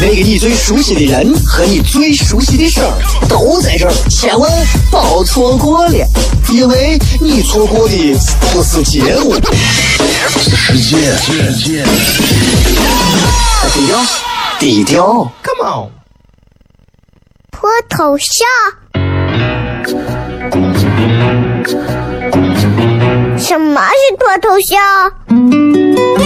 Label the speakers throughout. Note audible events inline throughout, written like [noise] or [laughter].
Speaker 1: 那个你最熟悉的人和你最熟悉的事儿都在这儿，千万别错过了，因为你错过的不是节目，
Speaker 2: 是世界。
Speaker 1: 低调，低调，Come on，
Speaker 3: 脱头像？什么是脱头像？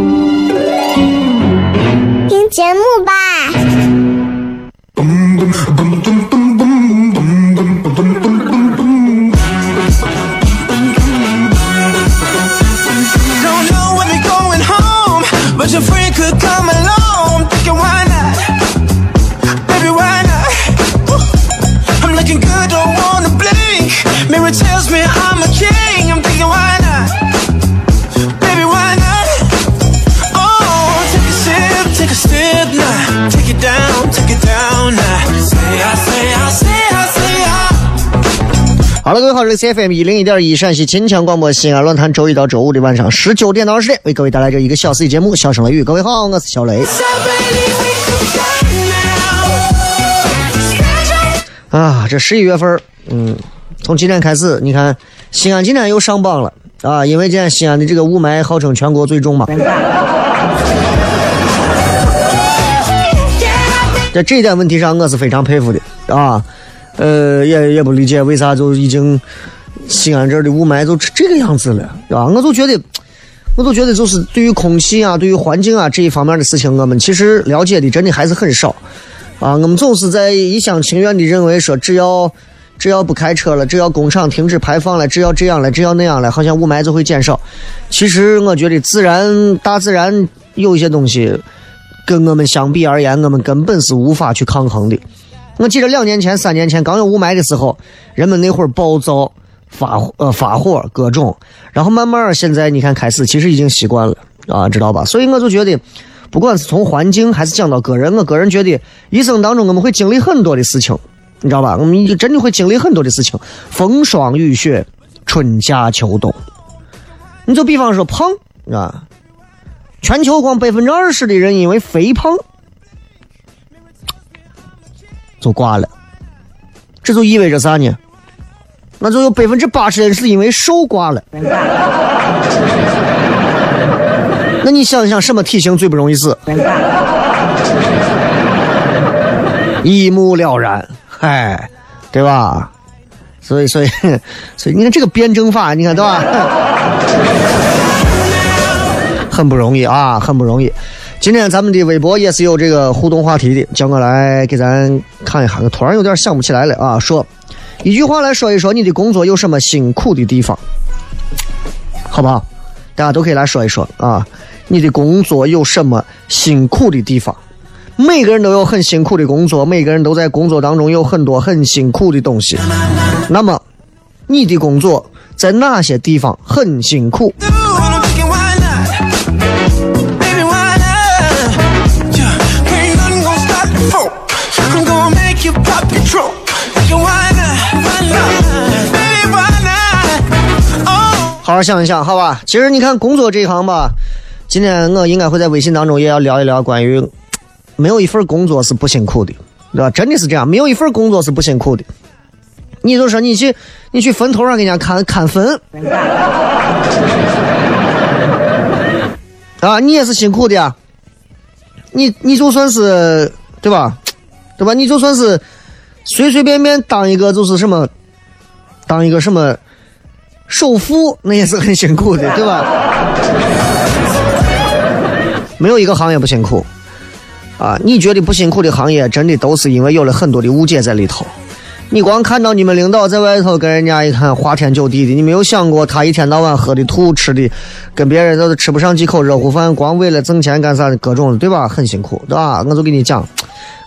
Speaker 3: 听节目吧。
Speaker 4: 好了，各位好，这里是 FM 一零一点一陕西秦腔广播西安论坛，周一到周五的晚上十九点到二十点，为各位带来这一个小时的节目《笑声雷雨》。各位好，我是小雷。啊，这十一月份，嗯，从今天开始，你看西安今天又上榜了啊，因为今天西安的这个雾霾号称全国最重嘛。在这一点问题上，我是非常佩服的啊。呃，也也不理解为啥就已经西安这儿的雾霾就这个样子了，对吧？我就觉得，我就觉得就是对于空气啊，对于环境啊这一方面的事情，我们其实了解的真的还是很少啊。我们总是在一厢情愿的认为说，只要只要不开车了，只要工厂停止排放了，只要这样了，只要那样了，好像雾霾就会减少。其实我觉得自然大自然有一些东西跟我们相比而言，我们根本是无法去抗衡的。我记得两年前、三年前刚有雾霾的时候，人们那会儿暴躁、发呃发火各种，然后慢慢现在你看开始，其实已经习惯了啊，知道吧？所以我就觉得，不管是从环境还是讲到个人，我个人觉得一生当中我们会经历很多的事情，你知道吧？我们真的会经历很多的事情，风霜雨雪、春夏秋冬。你就比方说胖啊，全球光百分之二十的人因为肥胖。就挂了，这就意味着啥呢？那就有百分之八十人是因为瘦挂了。那你想一想，什么体型最不容易死？一目了然，嗨，对吧？所以，所以，所以，你看这个辩证法，你看对吧？[laughs] 很不容易啊，很不容易。今天咱们的微博也是有这个互动话题的，叫我来给咱看一下。我突然有点想不起来了啊，说一句话来说一说你的工作有什么辛苦的地方，好不好？大家都可以来说一说啊，你的工作有什么辛苦的地方？每个人都有很辛苦的工作，每个人都在工作当中有很多很辛苦的东西。那么，你的工作在哪些地方很辛苦？好好想一想，好吧。其实你看工作这一行吧，今天我应该会在微信当中也要聊一聊关于没有一份工作是不辛苦的，对吧？真的是这样，没有一份工作是不辛苦的。你就说你去你去坟头上给人家看看坟，[laughs] 啊，你也是辛苦的呀。你你就算是对吧，对吧？你就算是随随便便当一个就是什么，当一个什么。首富那也是很辛苦的，对吧？[laughs] 没有一个行业不辛苦啊！你觉得不辛苦的行业，真的都是因为有了很多的误解在里头。你光看到你们领导在外头跟人家一看花天酒地的，你没有想过他一天到晚喝的吐吃的，跟别人都是吃不上几口热乎饭，光为了挣钱干啥的各种，对吧？很辛苦，对吧？我就跟你讲，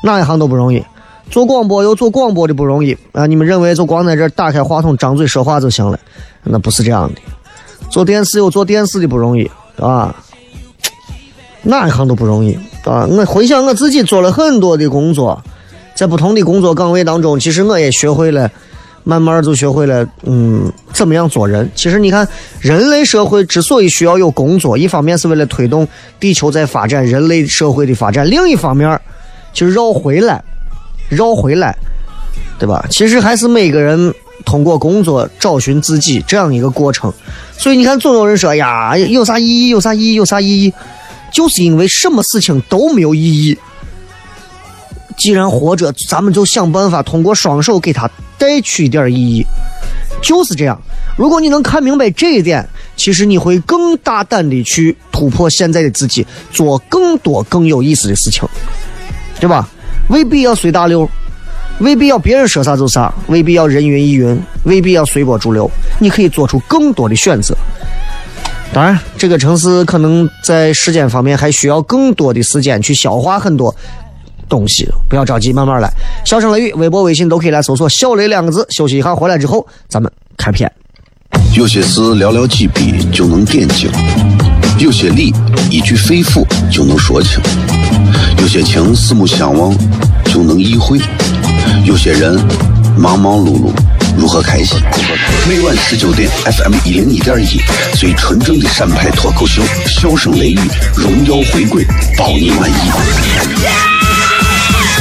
Speaker 4: 哪一行都不容易。做广播有做广播的不容易啊！你们认为就光在这打开话筒张嘴说话就行了？那不是这样的。做电视有做电视的不容易啊，哪一行都不容易啊！我回想我自己做了很多的工作。在不同的工作岗位当中，其实我也学会了，慢慢就学会了，嗯，怎么样做人。其实你看，人类社会之所以需要有工作，一方面是为了推动地球在发展，人类社会的发展；另一方面，就绕回来，绕回来，对吧？其实还是每个人通过工作找寻自己这样一个过程。所以你看，总有人说呀，有啥意义？有啥意义？有啥意义？就是因为什么事情都没有意义。既然活着，咱们就想办法通过双手给他带去一点意义，就是这样。如果你能看明白这一点，其实你会更大胆的去突破现在的自己，做更多更有意思的事情，对吧？未必要随大流，未必要别人说啥就啥，未必要人云亦云，未必要随波逐流。你可以做出更多的选择。当然，这个城市可能在时间方面还需要更多的时间去消化很多。东西不要着急，慢慢来。笑声雷雨，微博、微信都可以来搜索“小雷”两个字。休息一下，回来之后咱们开片。
Speaker 2: 有些事寥寥几笔就能点睛，有些理一句肺腑就能说清，有些情四目相望就能意会，有些人忙忙碌碌如何开心？每晚十九点，FM 一零一点一，最纯正的陕派脱口秀，笑声雷雨，荣耀回归，保你满意。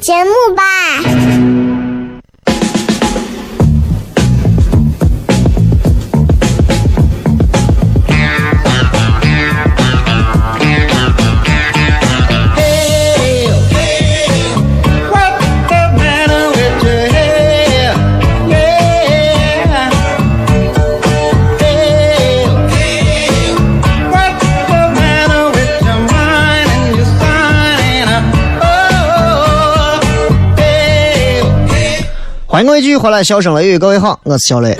Speaker 3: 节目吧。
Speaker 4: 欢迎各位继续回来，笑声雷雨，各位好，我是小雷。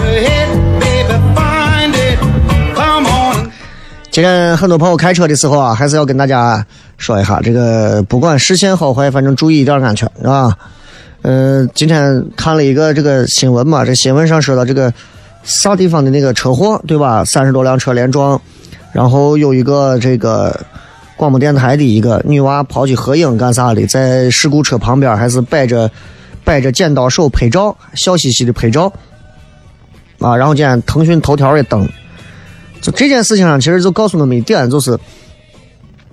Speaker 4: 今天很多朋友开车的时候啊，还是要跟大家说一下，这个不管视线好坏，反正注意一点安全，是吧？嗯，今天看了一个这个新闻嘛，这新闻上说到这个啥地方的那个车祸，对吧？三十多辆车连撞，然后有一个这个广播电台的一个女娃跑去合影干啥的，在事故车旁边还是摆着。摆着剪刀手拍照，笑嘻嘻的拍照，啊，然后今天腾讯头条也登，就这件事情上，其实就告诉我们一点，就是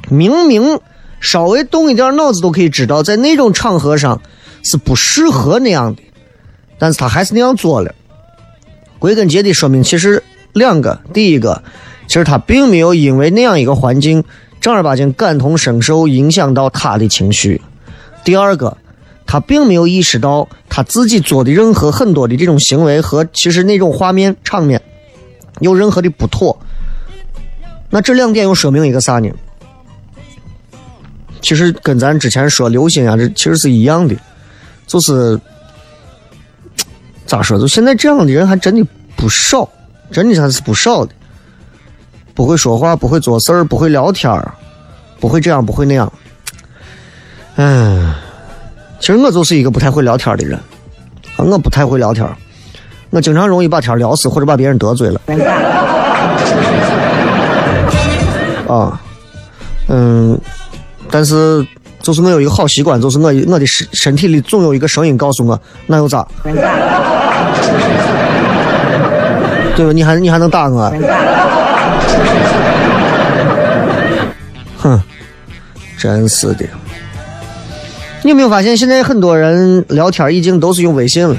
Speaker 4: 明明稍微动一点脑子都可以知道，在那种场合上是不适合那样的，但是他还是那样做了。归根结底说明，其实两个，第一个，其实他并没有因为那样一个环境正儿八经感同身受，影响到他的情绪；第二个。他并没有意识到他自己做的任何很多的这种行为和其实那种画面场面有任何的不妥。那这两点又说明一个啥呢？其实跟咱之前说流星啊，这其实是一样的，就是咋说？就现在这样的人还真的不少，真的还是不少的。不会说话，不会做事儿，不会聊天儿，不会这样，不会那样。嗯，其实我就是一个不太会聊天的人，我不太会聊天，我经常容易把天聊死，或者把别人得罪了。啊，嗯，但是就是我有一个好习惯，就是我我的身身体里总有一个声音告诉我，那又咋？[laughs] 对吧？你还你还能打我？[laughs] 哼，真是的。你有没有发现，现在很多人聊天已经都是用微信了？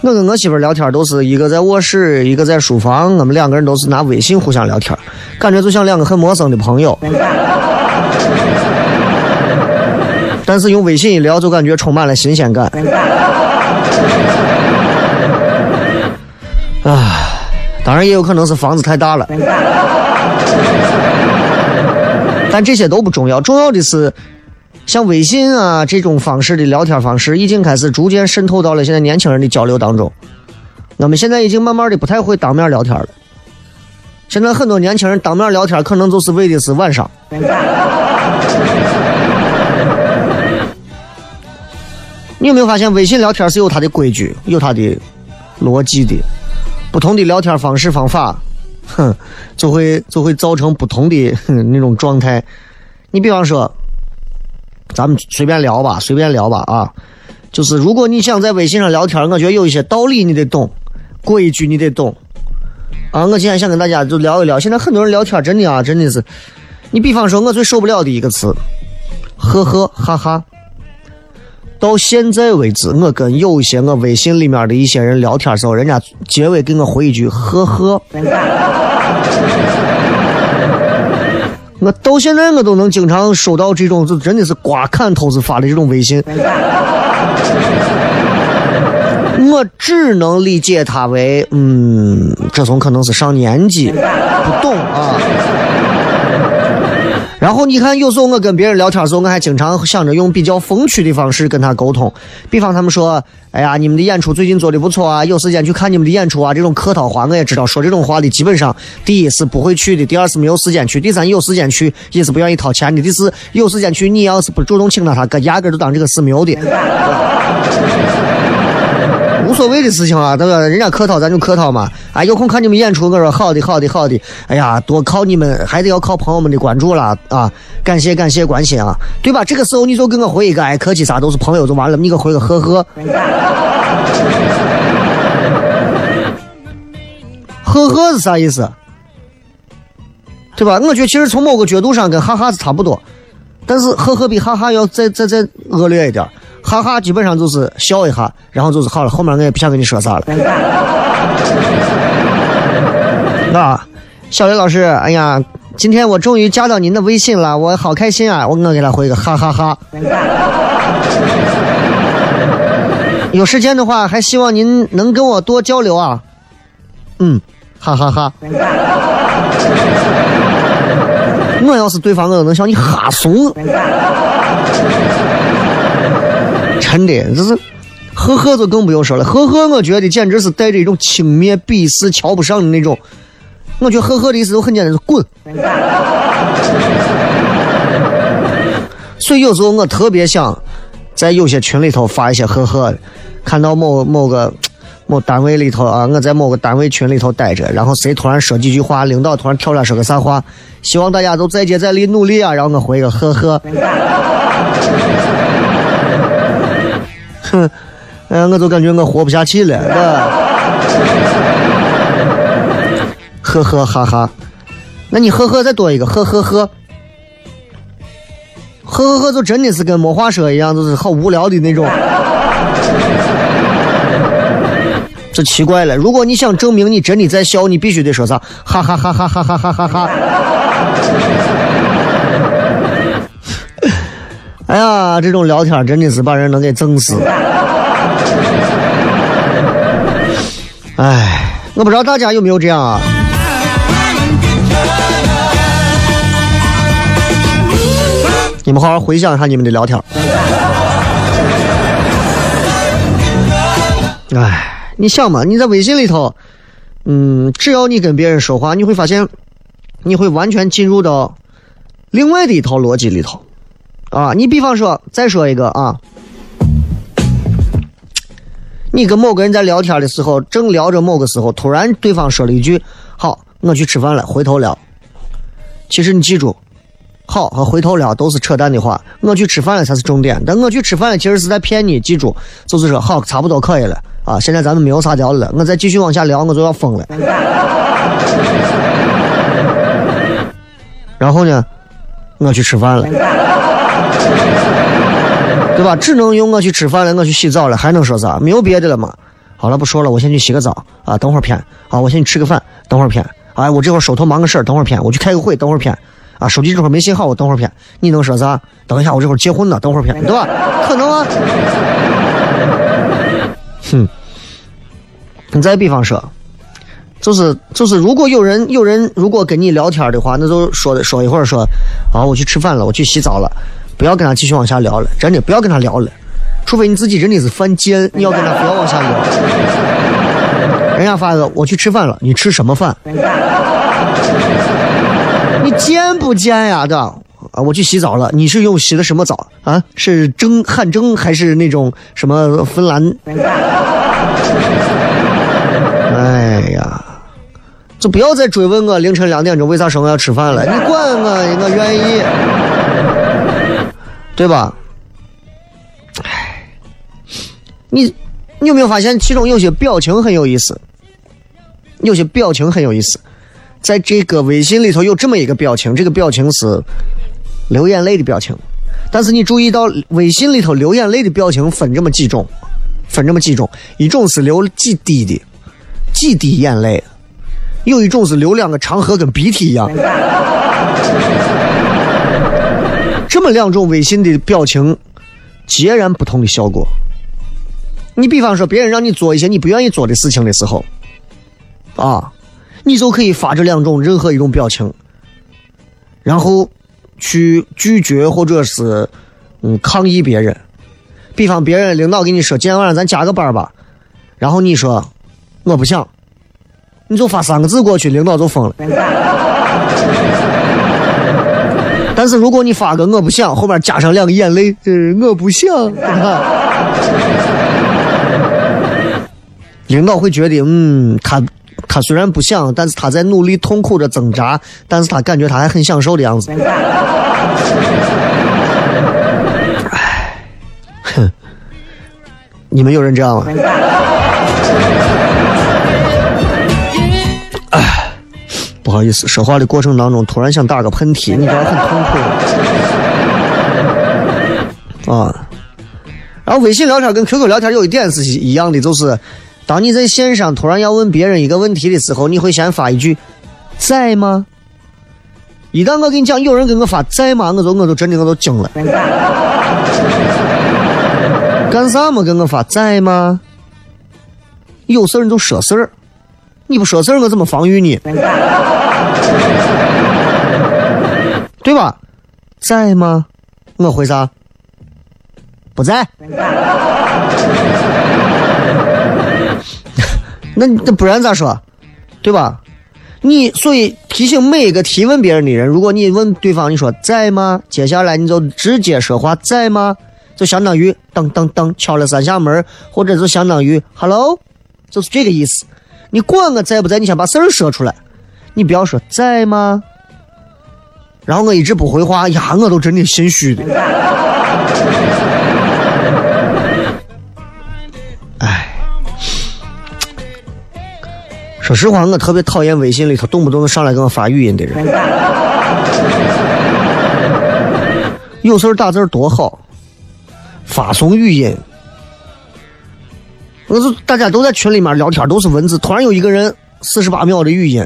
Speaker 4: 我跟我媳妇聊天都是一个在卧室，一个在书房，我们两个人都是拿微信互相聊天，感觉就像两个很陌生的朋友。但是用微信一聊，就感觉充满了新鲜感。啊，当然也有可能是房子太大了。但这些都不重要，重要的是，像微信啊这种方式的聊天方式，已经开始逐渐渗透到了现在年轻人的交流当中。我们现在已经慢慢的不太会当面聊天了。现在很多年轻人当面聊天，可能就是为的是晚上。[laughs] 你有没有发现，微信聊天是有它的规矩、有它的逻辑的？不同的聊天方式方法，哼，就会就会造成不同的那种状态。你比方说，咱们随便聊吧，随便聊吧啊。就是如果你想在微信上聊天，我觉得有一些道理你得懂，规矩你得懂。啊，我今天想跟大家就聊一聊。现在很多人聊天真的啊，真的是。你比方说，我最受不了的一个词，呵呵哈哈。到现在为止，我跟有一些我微信里面的一些人聊天时候，人家结尾给我回一句呵呵。我到现在我都能经常收到这种，就真的是瓜看头子发的这种微信。我只能理解他为，嗯，这种可能是上年纪，不懂啊。然后你看，有时候我跟别人聊天的时候，我还经常想着用比较风趣的方式跟他沟通。比方他们说：“哎呀，你们的演出最近做的不错啊，有时间去看你们的演出啊。”这种客套话我也知道，说这种话的基本上，第一是不会去的，第二是没有时间去，第三有时间去也是不愿意掏钱的，第四有时间去你要是不主动请他，他压根就当这个事没有的。无所谓的事情啊，对吧？人家客套咱就客套嘛。啊，有空看你们演出，我说好的，好的，好的。哎呀，多靠你们，还得要靠朋友们的关注了啊！感谢感谢关心啊，对吧？这个时候你就给我回一个，哎，客气啥都是朋友就完了，你给回个呵呵。呵呵是啥意思？对吧？我觉得其实从某个角度上跟哈哈是差不多，但是呵呵比哈哈要再再再恶劣一点。哈哈，基本上就是笑一下，然后就是好了。后面我也不想跟你说啥了。[laughs] 啊，小雷老师，哎呀，今天我终于加到您的微信了，我好开心啊！我我给他回个哈哈哈。[laughs] 有时间的话，还希望您能跟我多交流啊。嗯，哈哈哈。[laughs] 我要是对方，我都能笑你哈怂。真的，就是呵呵，就更不用说了。呵呵，我觉得简直是带着一种轻蔑、鄙视、瞧不上的那种。我觉得呵呵的意思就很简单，是滚。所以有时候我特别想在有些群里头发一些呵呵，看到某某个某单位里头啊，我在某个单位群里头待着，然后谁突然说几句话，领导突然跳出来说个啥话，希望大家都再接再厉，努力啊，然后我回个呵呵。哼，哎，我就感觉我活不下去了，[laughs] 呵呵哈哈，那你呵呵再多一个，呵呵呵，呵呵呵，就真的是跟没话说一样，就是好无聊的那种。[laughs] 这奇怪了，如果你想证明你真的在笑，你必须得说啥，哈哈哈哈哈哈哈哈哈。哎呀，这种聊天真的是把人能给整死。[laughs] 哎，我不知道大家有没有这样啊？你们好好回想一下你们的聊天。哎，你想嘛，你在微信里头，嗯，只要你跟别人说话，你会发现，你会完全进入到另外的一套逻辑里头啊。你比方说，再说一个啊，你跟某个人在聊天的时候，正聊着某个时候，突然对方说了一句：“好，我去吃饭了，回头聊。”其实你记住，好和回头聊都是扯淡的话，我去吃饭了才是重点。但我去吃饭了，其实是在骗你。记住，就是说好，差不多可以了啊。现在咱们没有啥聊的了，我再继续往下聊，我就要疯了。[laughs] 然后呢，我去吃饭了，[laughs] 对吧？只能用我去吃饭了，我去洗澡了，还能说啥？没有别的了嘛。好了，不说了，我先去洗个澡啊，等会儿片。啊，我先去吃个饭，等会儿片。哎，我这会儿手头忙个事儿，等会儿片。我去开个会，等会儿片。啊，手机这会儿没信号，我等会儿片。你能说啥？等一下，我这会儿结婚呢，等会儿片，对吧？可能啊。哼，你再比方说。就是就是，如果有人有人如果跟你聊天的话，那就说说一会儿说，啊，我去吃饭了，我去洗澡了，不要跟他继续往下聊了，真的不要跟他聊了，除非你自己真的是犯贱，你要跟他不要往下聊。[laughs] 人家发个我去吃饭了，你吃什么饭？你贱不贱呀？对吧？啊，我去洗澡了，你是用洗的什么澡啊？是蒸汗蒸还是那种什么芬兰？哎呀！就不要再追问我凌晨两点钟为啥说我要吃饭了，你管我，我愿意，对吧？唉，你你有没有发现其中有些表情很有意思？有些表情很有意思，在这个微信里头有这么一个表情，这个表情是流眼泪的表情。但是你注意到微信里头流眼泪的表情分这么几种，分这么几种，一种是流几滴的，几滴眼泪。有一种是流两个长河，跟鼻涕一样。[laughs] 这么两种微信的表情，截然不同的效果。你比方说，别人让你做一些你不愿意做的事情的时候，啊，你就可以发这两种任何一种表情，然后去拒绝或者是嗯抗议别人。比方别人领导给你说今天晚上咱加个班吧，然后你说我不想。你就发三个字过去，领导就疯了。但是如果你发个我不想，后面加上两个眼泪，是我不想，领导会觉得，嗯，他他虽然不想，但是他在努力痛苦着挣扎，但是他感觉他还很享受的样子。唉，哼，你们有人这样吗？好意思，说话的过程当中突然想打个喷嚏，[laughs] 你知道很痛苦啊。然后微信聊天跟 QQ 聊天有一点是一样的，就是当你在线上突然要问别人一个问题的时候，你会先发一句“在吗？”一旦我跟你讲有人给我发“在吗”，我就我就真的我都惊了。干啥嘛？给我发“在吗？”有事儿你就说事儿。你不说事儿，我怎么防御你？[laughs] 对吧？在吗？我回啥？不在。[laughs] 那那不然咋说？对吧？你所以提醒每一个提问别人的人，如果你问对方，你说在吗？接下来你就直接说话，在吗？就相当于噔噔噔敲了三下门，或者就相当于 hello，就是这个意思。你管我在不在？你先把事儿说出来，你不要说在吗？然后我一直不回话，呀，我都真的心虚的。哎，说实话，我特别讨厌微信里头动不动上来给我发语音的人。有事儿打字多好，发送语音。我是大家都在群里面聊天，都是文字。突然有一个人四十八秒的语音，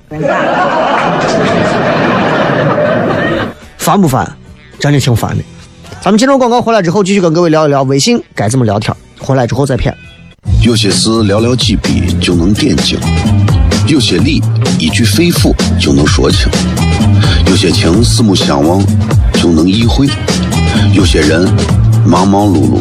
Speaker 4: 烦不烦？真的挺烦的。咱们进入广告回来之后，继续跟各位聊一聊微信该怎么聊天。回来之后再骗。
Speaker 2: 有些事寥寥几笔就能点睛，有些理一句肺腑就能说清，有些情四目相望就能意会，有些人忙忙碌碌。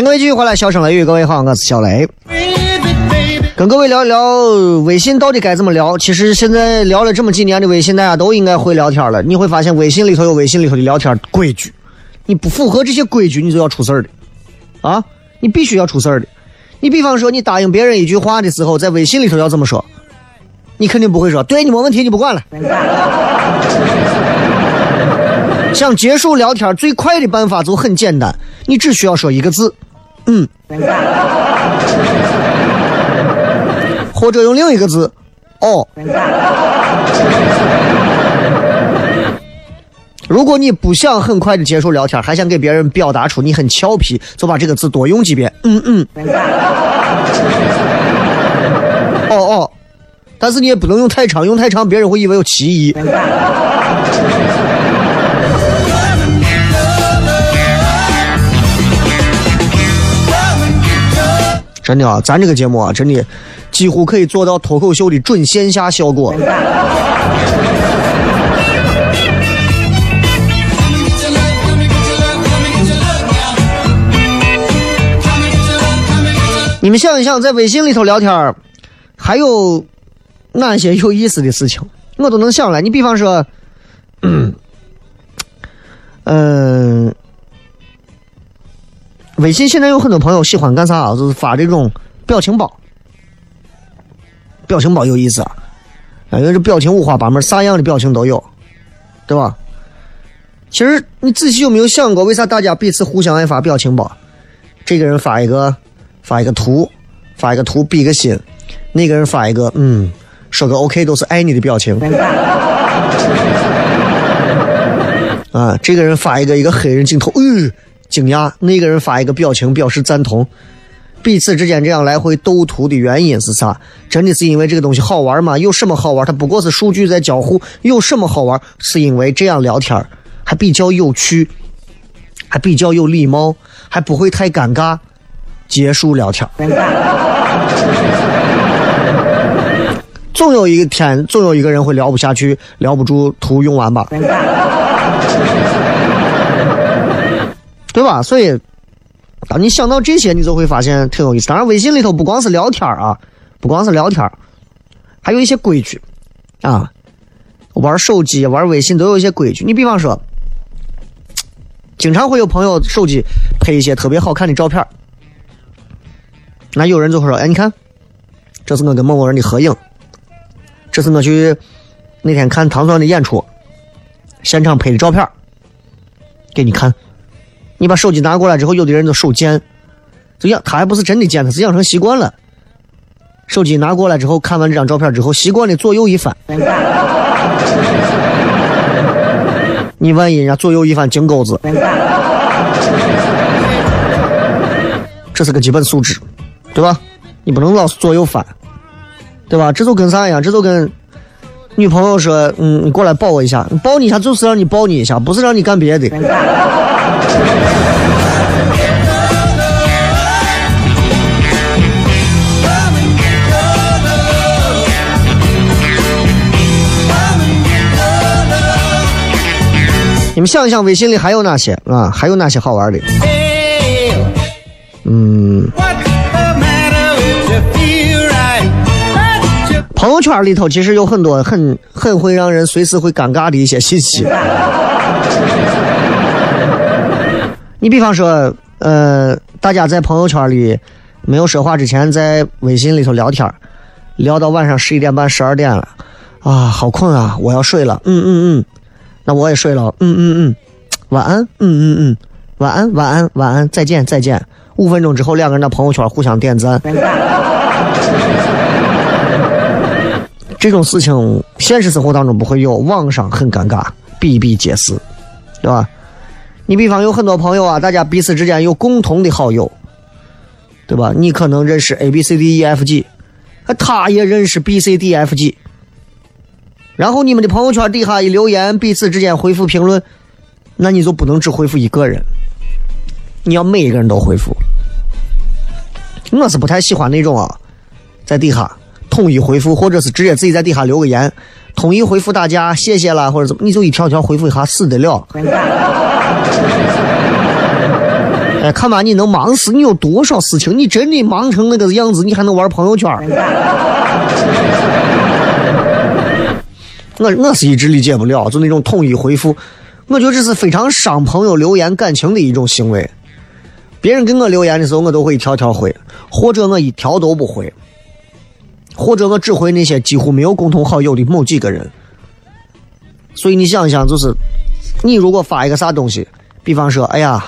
Speaker 4: 迎各位继续回来，笑声雷雨，各位好，我是小雷，跟各位聊一聊微信到底该怎么聊。其实现在聊了这么几年的微信，大家都应该会聊天了。你会发现微信里头有微信里头的聊天规矩，你不符合这些规矩，你就要出事儿的啊！你必须要出事儿的。你比方说，你答应别人一句话的时候，在微信里头要这么说，你肯定不会说，对你没问题，你不管了。想结束聊天最快的办法就很简单，你只需要说一个字，嗯，[laughs] 或者用另一个字，哦。如果你不想很快的结束聊天，还想给别人表达出你很俏皮，就把这个字多用几遍，嗯嗯。哦哦，但是你也不能用太长，用太长别人会以为有歧义。真的啊，咱这个节目啊，真的几乎可以做到脱口秀的准线下效果。你们想一想，在微信里头聊天还有哪些有意思的事情？我都能想来。你比方说，嗯，嗯。微信现在有很多朋友喜欢干啥啊？就是发这种表情包，表情包有意思啊！因为这表情五花八门，啥样的表情都有，对吧？其实你仔细有没有想过，为啥大家彼此互相爱发表情包？这个人发一个发一个图，发一个图比个心；那个人发一个嗯，说个 OK 都是爱你的表情。[laughs] 啊，这个人发一个一个黑人镜头，嗯。惊讶，那个人发一个表情表示赞同，彼此之间这样来回斗图的原因是啥？真的是因为这个东西好玩吗？有什么好玩？它不过是数据在交互，有什么好玩？是因为这样聊天还比较有趣，还比较有礼貌，还不会太尴尬。结束聊天，[laughs] 总有一天，总有一个人会聊不下去，聊不住，图用完吧。对吧？所以，当你想到这些，你就会发现挺有意思。当然，微信里头不光是聊天啊，不光是聊天还有一些规矩啊。玩手机、玩微信都有一些规矩。你比方说，经常会有朋友手机拍一些特别好看的照片那有人就会说：“哎，你看，这是我跟某某人的合影，这是我去那天看唐钻的演出现场拍的照片给你看。”你把手机拿过来之后，有的人就手贱，就养他还不是真的贱，他是养成习惯了。手机拿过来之后，看完这张照片之后，习惯的左右一翻。你万一人家左右一番金钩子，这是个基本素质，对吧？你不能老是左右翻，对吧？这就跟啥一样？这就跟女朋友说：“嗯，你过来抱我一下，抱你一下就是让你抱你一下，不是让你干别的。”你们想一想，微信里还有哪些啊？还有哪些好玩的？嗯，朋友圈里头其实有很多很很会让人随时会尴尬的一些信息。你比方说，呃，大家在朋友圈里没有说话之前，在微信里头聊天，聊到晚上十一点半、十二点了，啊，好困啊，我要睡了。嗯嗯嗯。那我也睡了，嗯嗯嗯，晚安，嗯嗯嗯，晚安晚安晚安，再见再见。五分钟之后，两个人的朋友圈互相点赞。这种事情现实生活当中不会有，网上很尴尬，比比皆是，对吧？你比方有很多朋友啊，大家彼此之间有共同的好友，对吧？你可能认识 A B C D E F G，他也认识 B C D F G。然后你们的朋友圈底下一留言，彼此之间回复评论，那你就不能只回复一个人，你要每一个人都回复。我是不太喜欢那种啊，在底下统一回复，或者是直接自己在底下留个言，统一回复大家谢谢了或者怎么，你就一条条回复一下死得了。[laughs] 哎，看吧，你能忙死？你有多少事情？你真的忙成那个样子，你还能玩朋友圈？我我是一直理解不了，就那种统一回复，我觉得这是非常伤朋友留言感情的一种行为。别人给我留言的时候，我都会一条条回，或者我一条都不回，或者我只回那些几乎没有共同好友的某几个人。所以你想一想，就是你如果发一个啥东西，比方说，哎呀，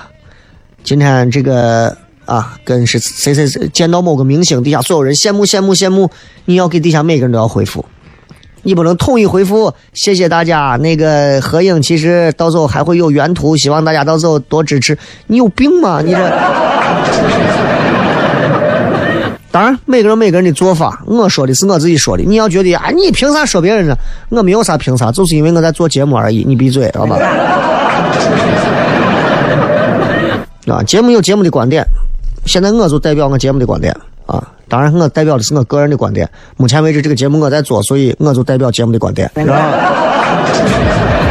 Speaker 4: 今天这个啊，跟是谁谁谁见到某个明星，底下所有人羡慕羡慕羡慕，你要给底下每个人都要回复。你不能统一回复，谢谢大家。那个合影其实到时候还会有原图，希望大家到时候多支持。你有病吗？你这。当然，每个人每个人的做法，我说的是我自己说的。你要觉得啊，你凭啥说别人呢？我没有啥凭啥，就是因为我在做节目而已。你闭嘴，好吧？[laughs] 啊，节目有节目的观点，现在我就代表我节目的观点。啊，当然，我代表的是我个人的观点。目前为止，这个节目我在做，所以我就代表节目的观点。[laughs]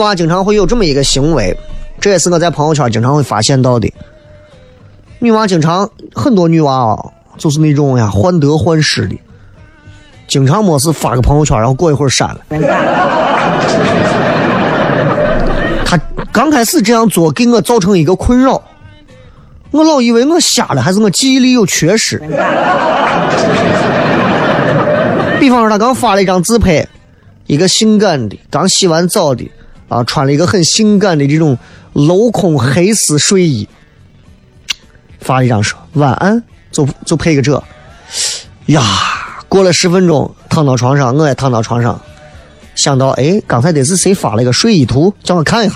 Speaker 4: 女娃经常会有这么一个行为，这也是我在朋友圈经常会发现到的。女娃经常很多女娃啊，就是那种呀患得患失的。经常没事发个朋友圈，然后过一会儿删了。他刚开始这样做给我造成一个困扰，我老以为我瞎了，还是我记忆力有缺失。比方说，他刚发了一张自拍，一个性感的，刚洗完澡的，啊，穿了一个很性感的这种镂空黑丝睡衣，发了一张说晚安，就就配个这，呀。过了十分钟，躺到床上，我也躺到床上，想到，哎，刚才得是谁发了一个睡衣图，叫我看一下，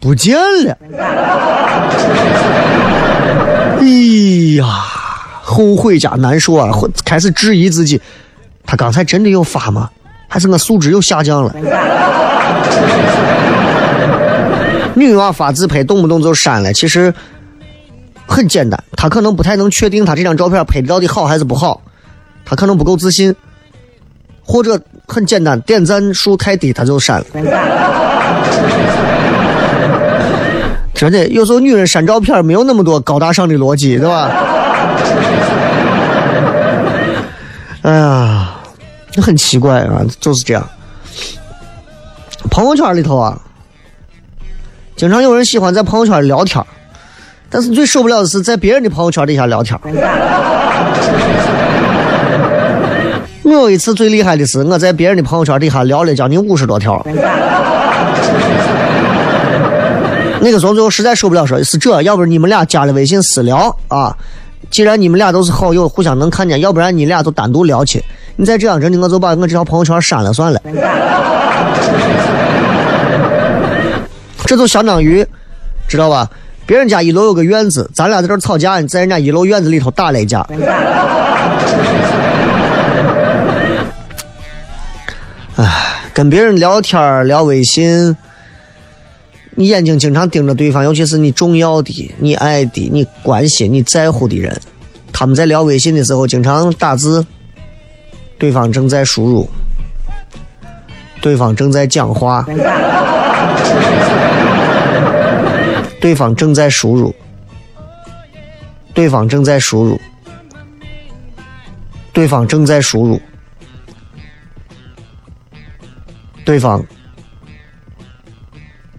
Speaker 4: 不见了。哎呀，后悔加难受啊！开始质疑自己，他刚才真的有发吗？还是我素质又下降了？[laughs] 女娃发自拍，动不动就删了，其实很简单，她可能不太能确定她这张照片拍的到底好还是不好。他可能不够自信，或者很简单，点赞数太低，他就删了。真的，有时候女人删照片没有那么多高大上的逻辑，对吧？哎呀，很奇怪啊，就是这样。朋友圈里头啊，经常有人喜欢在朋友圈聊天，但是最受不了的是在别人的朋友圈底下聊天。[laughs] 我有一次最厉害的是，我在别人的朋友圈底下聊了将近五十多条。[laughs] 那个时候最后实在受不了，说是这，要不你们俩加了微信私聊啊。既然你们俩都是好友，互相能看见，要不然你俩就单独聊去。你再这样，真的我就把我这条朋友圈删了算了。这就相当于，知道吧？别人家一楼有个院子，咱俩在这吵架，你在人家一楼院子里头打了一架。哎，跟别人聊天聊微信，你眼睛经常盯着对方，尤其是你重要的、你爱的、你关心、你在乎的人，他们在聊微信的时候经常打字，对方正在输入，对方正在讲话，对方正在输入，对方正在输入，对方正在输入。对方，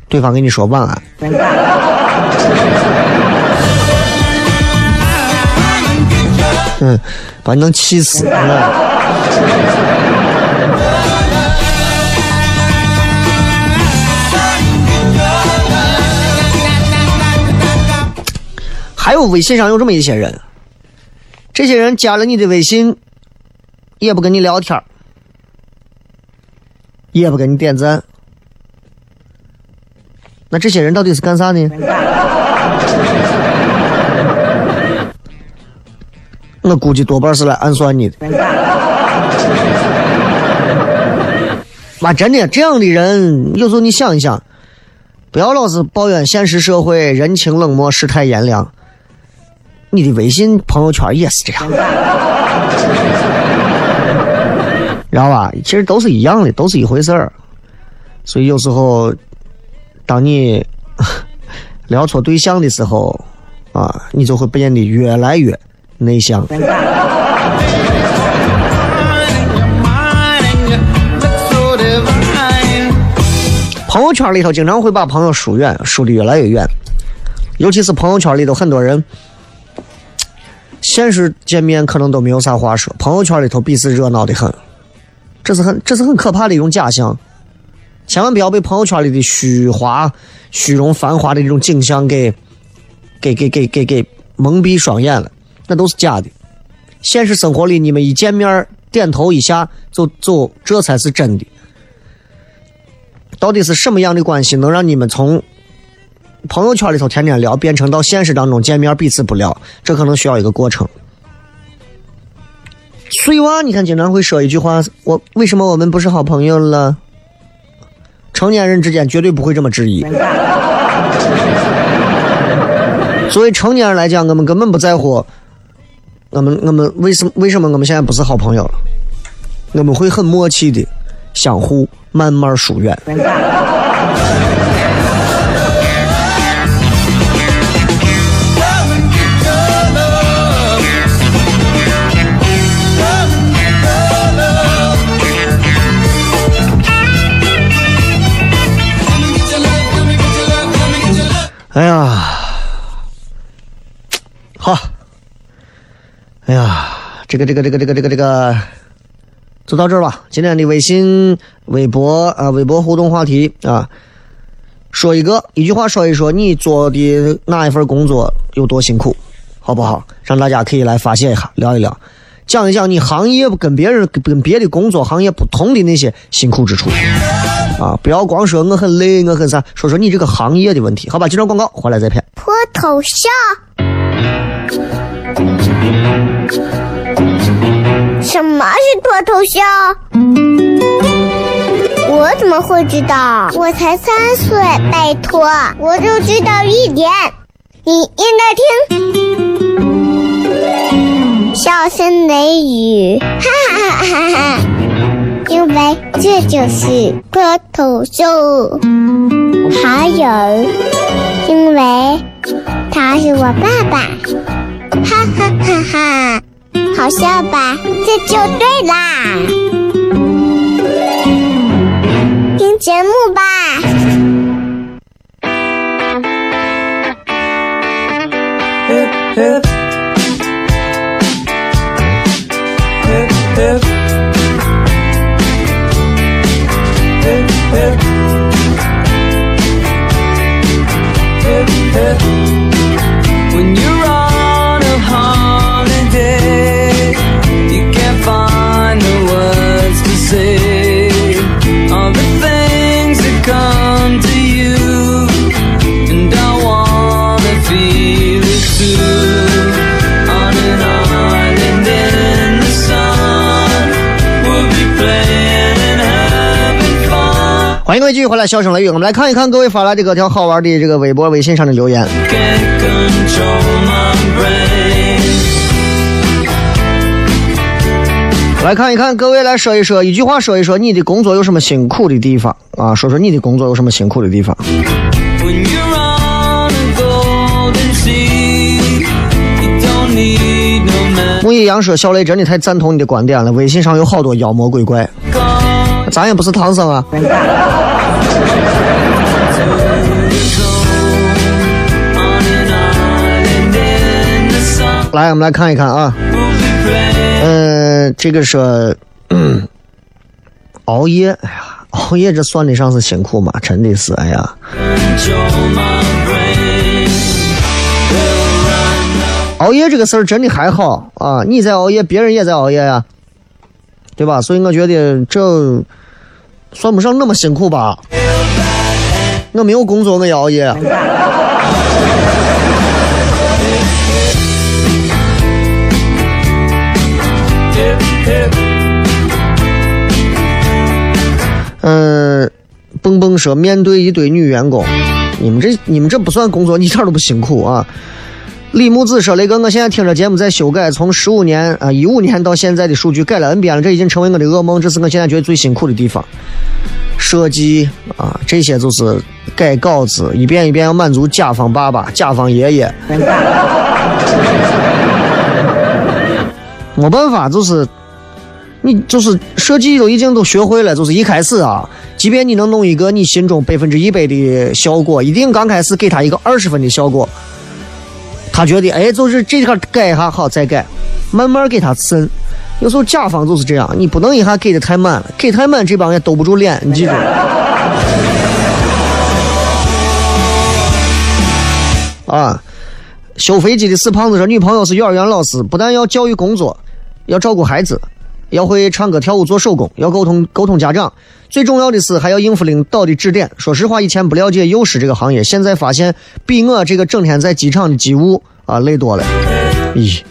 Speaker 4: 对方跟你说晚安。嗯，把你能气死。还有微信上有这么一些人，这些人加了你的微信，也不跟你聊天也不给你点赞，那这些人到底是干啥呢？[laughs] 我估计多半是来暗算你的。妈，真的这样的人，有时候你想一想，不要老是抱怨现实社会人情冷漠、世态炎凉。你的微信朋友圈也是这样。知道吧？其实都是一样的，都是一回事儿。所以有时候，当你 [laughs] 聊错对象的时候，啊，你就会变得越来越内向。朋友圈里头经常会把朋友疏远，疏的越来越远。尤其是朋友圈里头很多人，现实见面可能都没有啥话说，朋友圈里头彼此热闹的很。这是很这是很可怕的一种假象，千万不要被朋友圈里的虚华、虚荣、繁华的这种景象给给给给给给蒙蔽双眼了，那都是假的。现实生活里，你们一见面点头一下就走，这才是真的。到底是什么样的关系能让你们从朋友圈里头天天聊，变成到现实当中见面彼此不聊？这可能需要一个过程。碎娃，你看经常会说一句话：“我为什么我们不是好朋友了？”成年人之间绝对不会这么质疑。[laughs] 作为成年人来讲，我们根本不在乎，我们我们为什么为什么我们现在不是好朋友了？我们会很默契的相互慢慢疏远。哎呀，好，哎呀，这个这个这个这个这个这个，就到这儿吧。今天的微信、微博啊，微博互动话题啊，说一个一句话，说一说你做的哪一份工作有多辛苦，好不好？让大家可以来发泄一下，聊一聊，讲一讲你行业跟别人跟别的工作行业不同的那些辛苦之处。啊！不要光说我很累，我很啥，说说你这个行业的问题，好吧？接着广告，回来再骗。
Speaker 3: 脱头像？什么是脱头像？我怎么会知道？我才三岁，拜托，我就知道一点，你应该听。笑声雷雨，哈哈哈哈哈。因为这就是光头叔，还有，因为他是我爸爸，哈哈哈哈，好笑吧？这就对啦，听节目吧。
Speaker 4: 位继续回来，笑声雷雨，我们来看一看各位发来的各条好玩的这个微博、微信上的留言。来看一看，各位来说一说，一句话说一说，你的工作有什么辛苦的地方啊？说说你的工作有什么辛苦的地方。木易阳说：“小雷真的太赞同你的观点了，微信上有好多妖魔鬼怪，咱也不是唐僧啊。”来，我们来看一看啊。嗯，这个说熬夜，哎呀，熬夜这算得上是辛苦吗？真的是，哎呀。熬夜这个事儿真的还好啊，你在熬夜，别人也在熬夜呀，对吧？所以我觉得这算不上那么辛苦吧。我没有工作，我熬夜。嗯，蹦蹦说面对一堆女员工，你们这你们这不算工作，一点都不辛苦啊。李木子说：“雷哥，我现在听着节目在修改，从十五年啊一五年到现在的数据改了 N 遍了，这已经成为我的噩梦，这是我现在觉得最辛苦的地方。设计啊，这些就是改稿子，一遍一遍要满足甲方爸爸、甲方爷爷。没办法，就是你就是设计都已经都学会了，就是一开始啊，即便你能弄一个你心中百分之一百的效果，一定刚开始给他一个二十分的效果。”他觉得，哎，就是这块改一下好，再改，慢慢给他渗。有时候甲方就是这样，你不能一下给的太满了，给太满这帮也兜不住脸，你记住。啊，修飞机的死胖子说，女朋友是幼儿园老师，不但要教育工作，要照顾孩子，要会唱歌跳舞做手工，要沟通沟通家长，最重要的是还要应付领导的指点。说实话，以前不了解幼师这个行业，现在发现比我这个整天在机场的机务。啊，累多了！咦，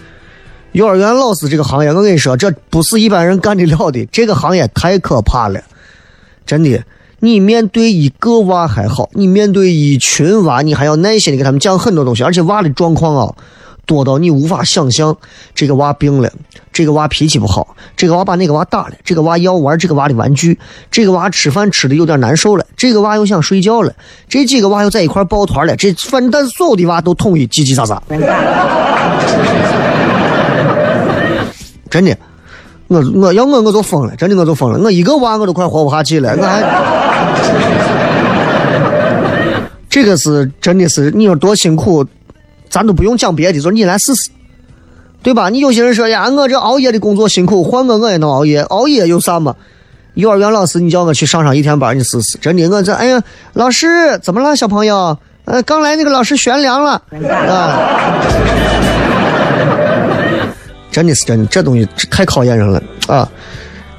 Speaker 4: 幼儿园老师这个行业，我跟你说，这不是一般人干得了的。这个行业太可怕了，真的。你面对一个娃还好，你面对一群娃，你还要耐心的给他们讲很多东西，而且娃的状况啊。多到你无法想象，这个娃病了，这个娃脾气不好，这个娃把那个娃打了，这个娃要玩这个娃的玩具，这个娃吃饭吃的有点难受了，这个娃又想睡觉了，这几个娃又在一块抱团了，这反正但所有的娃都统一叽叽喳喳。[laughs] 真的，我我要我我就疯了，真的我就疯了，我一个娃我都快活不下去了，我还，[laughs] 这个是真的是你说多辛苦。咱都不用讲别的，就是你来试试，对吧？你有些人说呀，我这熬夜的工作辛苦，换我我也能熬夜，熬夜有啥嘛？幼儿园老师，你叫我去上上一天班，你试试。真的，我这哎呀，老师怎么了，小朋友？呃，刚来那个老师悬梁了啊！真的是真的，这东西太考验人了啊！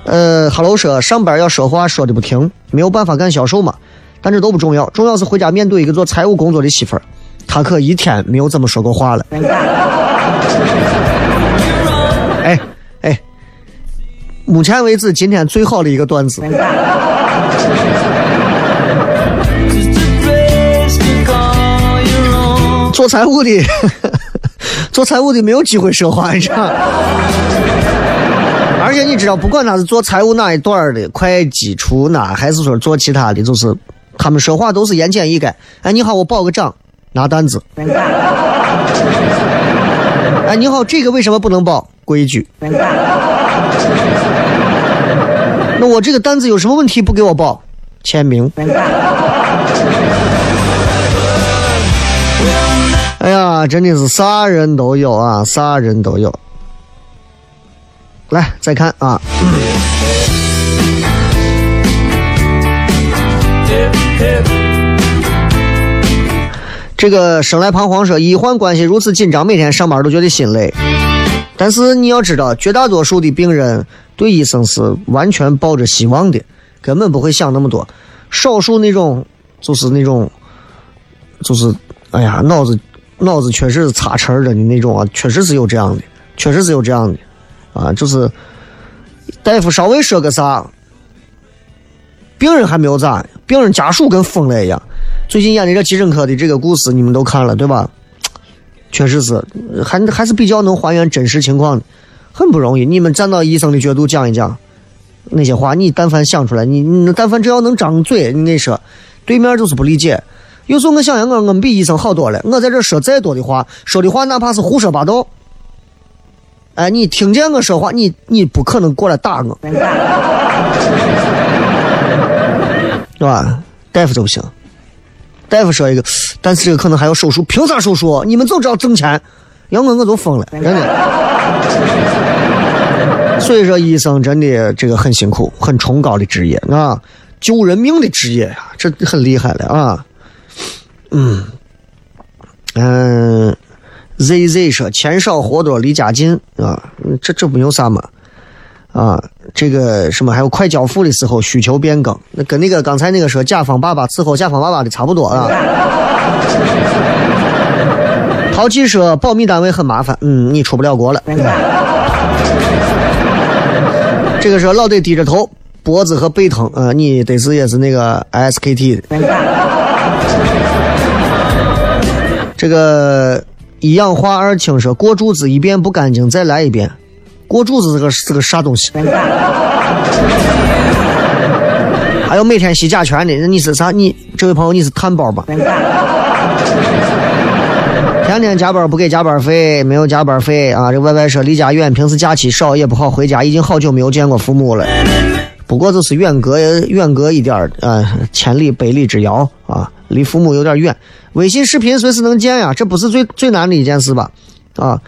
Speaker 4: 呃哈喽说上班要说话说的不停，没有办法干销售嘛，但这都不重要，重要是回家面对一个做财务工作的媳妇儿。他可一天没有这么说过话了。哎哎，目前为止今天最好的一个段子。做财务的，[laughs] 做财务的没有机会说话，你知道。而且你知道，不管他是做财务哪一段的，会计、出纳，还是说做其他的，就是他们说话都是言简意赅。哎，你好，我报个账。拿单子。[laughs] 哎，你好，这个为什么不能报？规矩。那我这个单子有什么问题不给我报？签名。哎呀，真的是啥人都有啊，啥人都有。来，再看啊。这个生来彷徨说，医患关系如此紧张，每天上班都觉得心累。但是你要知道，绝大多数的病人对医生是完全抱着希望的，根本不会想那么多。少数那种就是那种，就是哎呀，脑子脑子确实是擦茬的的那种啊，确实是有这样的，确实是有这样的啊，就是大夫稍微说个啥，病人还没有咋，病人家属跟疯了一样。最近演的这急诊科的这个故事，你们都看了对吧？确实是，还还是比较能还原真实情况的，很不容易。你们站到医生的角度讲一讲那些话，你但凡想出来，你你但凡只要能张嘴，你那说，对面就是不理解。有时候我想想，我我们比医生好多了。我在这说再多的话，说的话哪怕是胡说八道，哎，你听见我说话，你你不可能过来打我，[laughs] 是吧？大夫就不行。大夫说一个，但是这个可能还要手术，凭啥手术？你们就知道挣钱，要我我就疯了，真的。[laughs] 所以说，医生真的这个很辛苦，很崇高的职业啊，救人命的职业呀，这很厉害了啊。嗯嗯，Z Z 说钱少活多离家近啊，这这没有啥嘛。啊，这个什么还有快交付的时候需求变更，那跟那个刚才那个说甲方爸爸伺候甲方爸爸的差不多啊。淘气说保密单位很麻烦，嗯，你出不了国了。这个时候老得低着头，脖子和背疼，啊，你得是也是那个 SKT 的。这个一氧化二氢说过柱子一遍不干净，再来一遍。过柱子是个是个啥东西？还有每天洗甲醛的，那你是啥？你这位朋友你是碳包吧？天天加班不给加班费，没有加班费啊！这外外说离家远，平时假期少也不好回家，已经好久没有见过父母了。不过就是远隔远隔一点啊，千里百里之遥啊，离父母有点远。微信视频随时能见呀，这不是最最难的一件事吧？啊。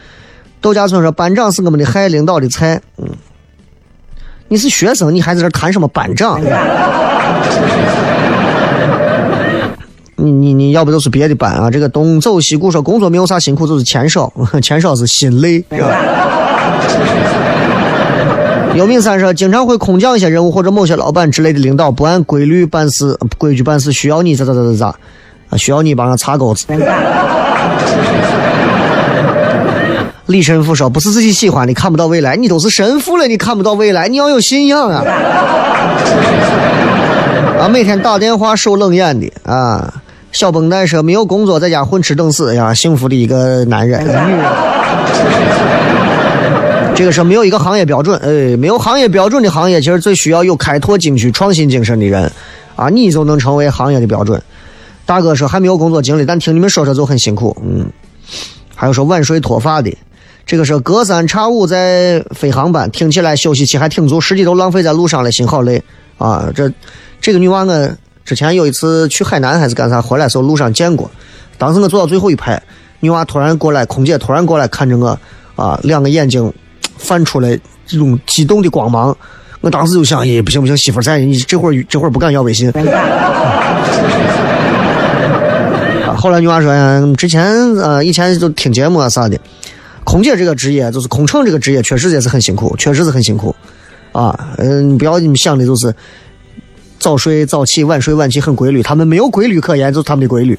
Speaker 4: 窦家村说：“班长是我们的害领导的菜。”嗯，你是学生，你还在这谈什么班长？[laughs] 你你你要不就是别的班啊？这个东走西顾说工作没有啥辛苦，就是钱少，[laughs] 钱少是心累。[laughs] 刘明三说：“经常会空降一些任务或者某些老板之类的领导不按规律办事、规矩办事，需要你咋咋咋咋咋？需要你帮他擦钩子。”李神父说：“不是自己喜欢的，看不到未来。你都是神父了，你看不到未来，你要有信仰啊！” [laughs] 啊，每天打电话受冷眼的啊。小绷带说：“没有工作，在家混吃等死呀，幸福的一个男人。”女人。这个是没有一个行业标准，哎，没有行业标准的行业，其实最需要有开拓进取、创新精神的人啊，你就能成为行业的标准。大哥说还没有工作经历，但听你们说说就很辛苦，嗯。还有说晚睡脱发的。这个是隔三差五在飞航班，听起来休息期还挺足，实际都浪费在路上了，心好累啊！这这个女娃我之前有一次去海南还是干啥，回来时候路上见过，当时我坐到最后一排，女娃突然过来，空姐突然过来看着我，啊，两个眼睛泛出来这种激动的光芒，我当时就想，哎，不行不行，媳妇在，你这会儿这会儿不敢要微信。[laughs] 后来女娃说，之前呃以前就听节目啊啥的。空姐这个职业，就是空乘这个职业，确实也是很辛苦，确实是很辛苦，啊，嗯，不要你们想的就是早睡早起，晚睡晚起很规律，他们没有规律可言，就是他们的规律。